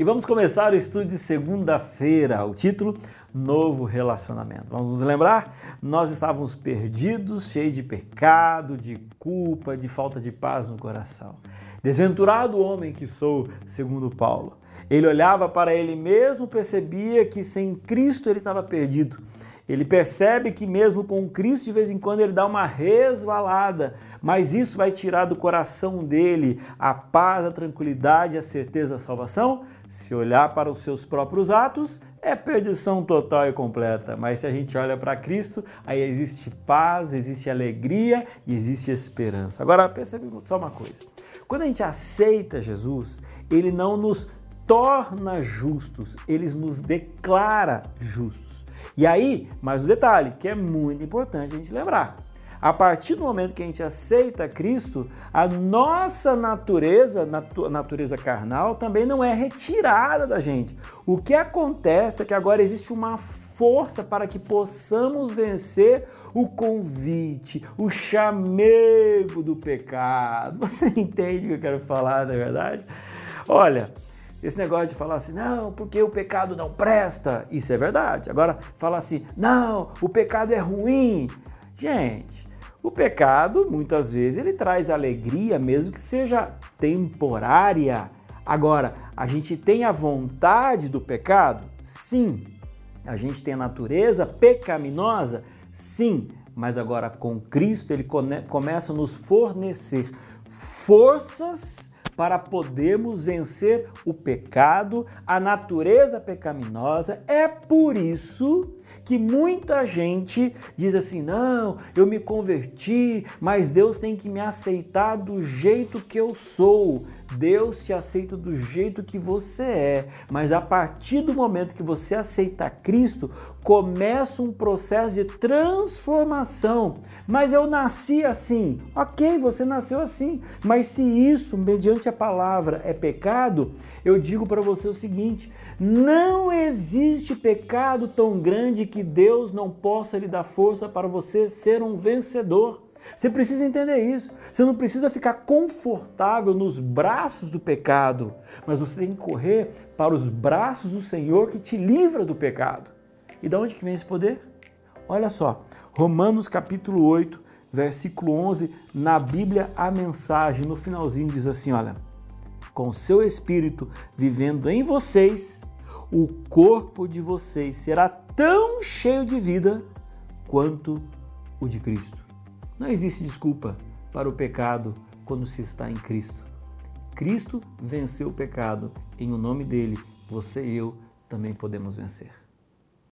E vamos começar o estudo de segunda-feira. O título: Novo Relacionamento. Vamos nos lembrar? Nós estávamos perdidos, cheios de pecado, de culpa, de falta de paz no coração. Desventurado homem que sou, segundo Paulo. Ele olhava para ele mesmo, percebia que sem Cristo ele estava perdido. Ele percebe que mesmo com Cristo, de vez em quando, ele dá uma resvalada, mas isso vai tirar do coração dele a paz, a tranquilidade, a certeza da salvação? Se olhar para os seus próprios atos, é perdição total e completa. Mas se a gente olha para Cristo, aí existe paz, existe alegria e existe esperança. Agora, percebe só uma coisa. Quando a gente aceita Jesus, ele não nos torna justos, ele nos declara justos. E aí, mais um detalhe que é muito importante a gente lembrar. A partir do momento que a gente aceita Cristo, a nossa natureza, natu natureza carnal, também não é retirada da gente. O que acontece é que agora existe uma força para que possamos vencer o convite, o chamego do pecado. Você entende o que eu quero falar, na verdade? Olha, esse negócio de falar assim, não, porque o pecado não presta, isso é verdade. Agora, falar assim, não, o pecado é ruim. Gente, o pecado, muitas vezes, ele traz alegria, mesmo que seja temporária. Agora, a gente tem a vontade do pecado? Sim. A gente tem a natureza pecaminosa? Sim. Mas agora, com Cristo, ele começa a nos fornecer forças para podermos vencer o pecado, a natureza pecaminosa. É por isso que muita gente diz assim: não, eu me converti, mas Deus tem que me aceitar do jeito que eu sou. Deus te aceita do jeito que você é, mas a partir do momento que você aceita Cristo, começa um processo de transformação. Mas eu nasci assim. Ok, você nasceu assim. Mas se isso, mediante a palavra, é pecado, eu digo para você o seguinte: não existe pecado tão grande que Deus não possa lhe dar força para você ser um vencedor. Você precisa entender isso. Você não precisa ficar confortável nos braços do pecado, mas você tem que correr para os braços do Senhor que te livra do pecado. E de onde que vem esse poder? Olha só, Romanos capítulo 8, versículo 11, na Bíblia a mensagem no finalzinho diz assim, olha: Com seu espírito vivendo em vocês, o corpo de vocês será tão cheio de vida quanto o de Cristo. Não existe desculpa para o pecado quando se está em Cristo. Cristo venceu o pecado. Em o nome dele, você e eu também podemos vencer.